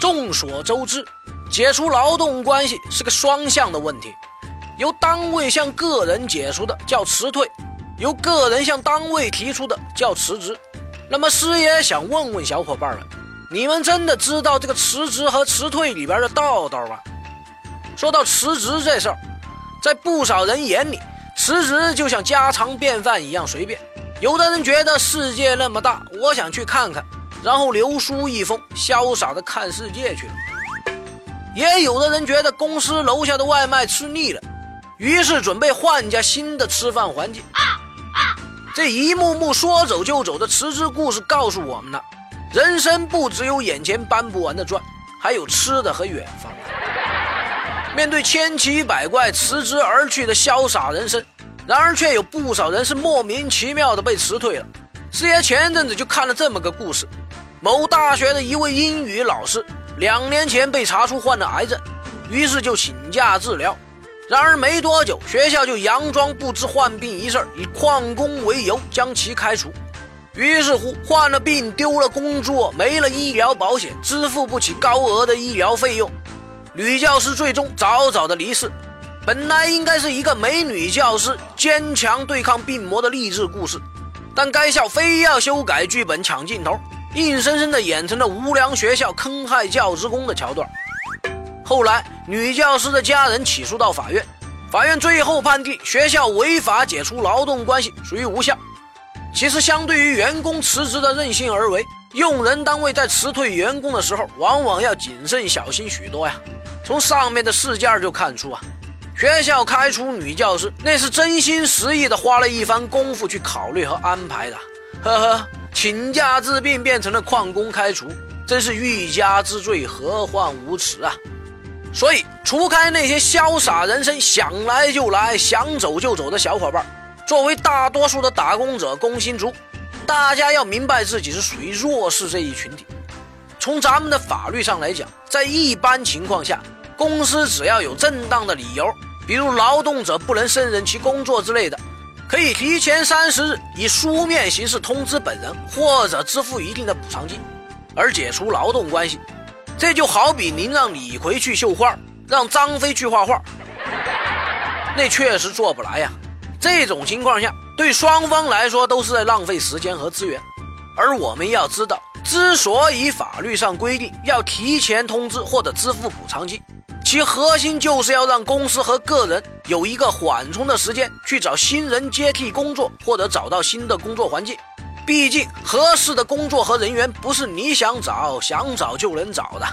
众所周知，解除劳动关系是个双向的问题，由单位向个人解除的叫辞退，由个人向单位提出的叫辞职。那么师爷想问问小伙伴们，你们真的知道这个辞职和辞退里边的道道吗？说到辞职这事儿，在不少人眼里，辞职就像家常便饭一样随便。有的人觉得世界那么大，我想去看看。然后留书一封，潇洒的看世界去了。也有的人觉得公司楼下的外卖吃腻了，于是准备换家新的吃饭环境。这一幕幕说走就走的辞职故事告诉我们了：人生不只有眼前搬不完的砖，还有吃的和远方。面对千奇百怪辞职而去的潇洒人生，然而却有不少人是莫名其妙的被辞退了。师爷前阵子就看了这么个故事。某大学的一位英语老师，两年前被查出患了癌症，于是就请假治疗。然而没多久，学校就佯装不知患病一事，以旷工为由将其开除。于是乎，患了病、丢了工作、没了医疗保险、支付不起高额的医疗费用，女教师最终早早的离世。本来应该是一个美女教师坚强对抗病魔的励志故事，但该校非要修改剧本抢镜头。硬生生的演成了无良学校坑害教职工的桥段。后来，女教师的家人起诉到法院，法院最后判定学校违法解除劳动关系，属于无效。其实，相对于员工辞职的任性而为，用人单位在辞退员工的时候，往往要谨慎小心许多呀。从上面的事件就看出啊，学校开除女教师，那是真心实意的花了一番功夫去考虑和安排的。呵呵。请假治病变成了旷工开除，真是欲加之罪，何患无辞啊！所以，除开那些潇洒人生、想来就来、想走就走的小伙伴，作为大多数的打工者、工薪族，大家要明白自己是属于弱势这一群体。从咱们的法律上来讲，在一般情况下，公司只要有正当的理由，比如劳动者不能胜任其工作之类的。可以提前三十日以书面形式通知本人，或者支付一定的补偿金，而解除劳动关系。这就好比您让李逵去绣花，让张飞去画画，那确实做不来呀。这种情况下，对双方来说都是在浪费时间和资源。而我们要知道，之所以法律上规定要提前通知或者支付补偿金。其核心就是要让公司和个人有一个缓冲的时间，去找新人接替工作，或者找到新的工作环境。毕竟，合适的工作和人员不是你想找想找就能找的。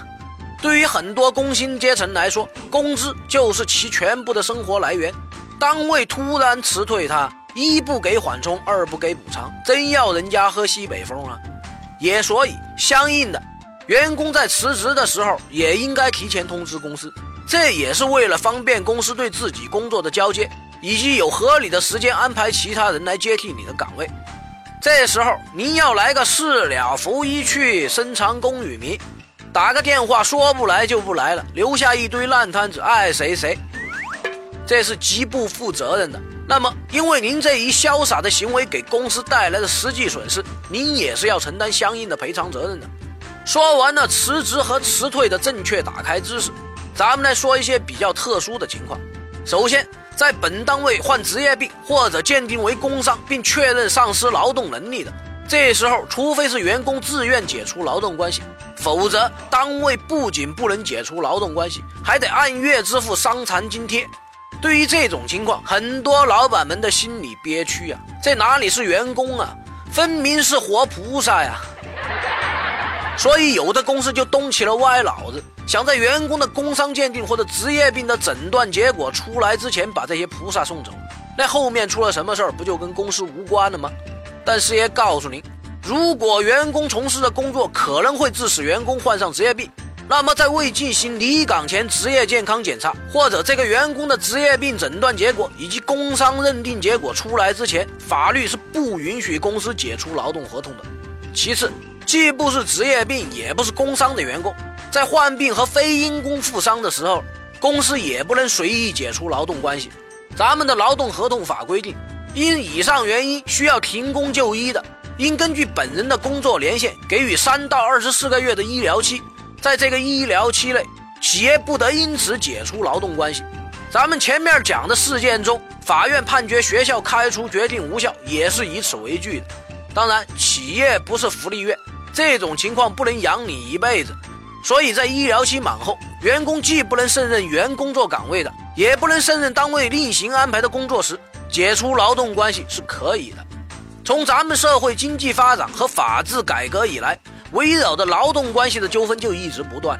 对于很多工薪阶层来说，工资就是其全部的生活来源。单位突然辞退他，一不给缓冲，二不给补偿，真要人家喝西北风啊！也所以，相应的，员工在辞职的时候也应该提前通知公司。这也是为了方便公司对自己工作的交接，以及有合理的时间安排其他人来接替你的岗位。这时候您要来个事了拂衣去，深藏功与名，打个电话说不来就不来了，留下一堆烂摊子，爱谁谁，这是极不负责任的。那么，因为您这一潇洒的行为给公司带来的实际损失，您也是要承担相应的赔偿责任的。说完了辞职和辞退的正确打开知识。咱们来说一些比较特殊的情况。首先，在本单位患职业病或者鉴定为工伤，并确认丧失劳动能力的，这时候，除非是员工自愿解除劳动关系，否则单位不仅不能解除劳动关系，还得按月支付伤残津贴。对于这种情况，很多老板们的心里憋屈啊，这哪里是员工啊，分明是活菩萨呀！所以，有的公司就动起了歪脑子。想在员工的工伤鉴定或者职业病的诊断结果出来之前把这些菩萨送走，那后面出了什么事儿不就跟公司无关了吗？但师爷告诉您，如果员工从事的工作可能会致使员工患上职业病，那么在未进行离岗前职业健康检查或者这个员工的职业病诊断结果以及工伤认定结果出来之前，法律是不允许公司解除劳动合同的。其次，既不是职业病，也不是工伤的员工。在患病和非因公负伤的时候，公司也不能随意解除劳动关系。咱们的劳动合同法规定，因以上原因需要停工就医的，应根据本人的工作年限给予三到二十四个月的医疗期，在这个医疗期内，企业不得因此解除劳动关系。咱们前面讲的事件中，法院判决学校开除决定无效，也是以此为据的。当然，企业不是福利院，这种情况不能养你一辈子。所以在医疗期满后，员工既不能胜任原工作岗位的，也不能胜任单位另行安排的工作时，解除劳动关系是可以的。从咱们社会经济发展和法治改革以来，围绕着劳动关系的纠纷就一直不断。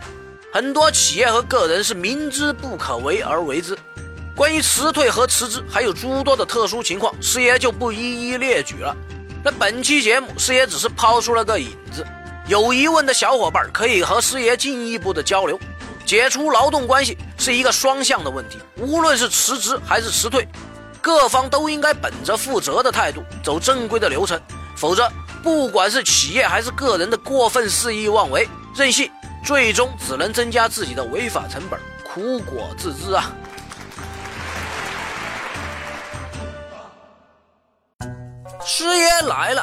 很多企业和个人是明知不可为而为之。关于辞退和辞职，还有诸多的特殊情况，师爷就不一一列举了。那本期节目，师爷只是抛出了个引子。有疑问的小伙伴可以和师爷进一步的交流。解除劳动关系是一个双向的问题，无论是辞职还是辞退，各方都应该本着负责的态度，走正规的流程。否则，不管是企业还是个人的过分肆意妄为、任性。最终只能增加自己的违法成本，苦果自知啊！师爷来了，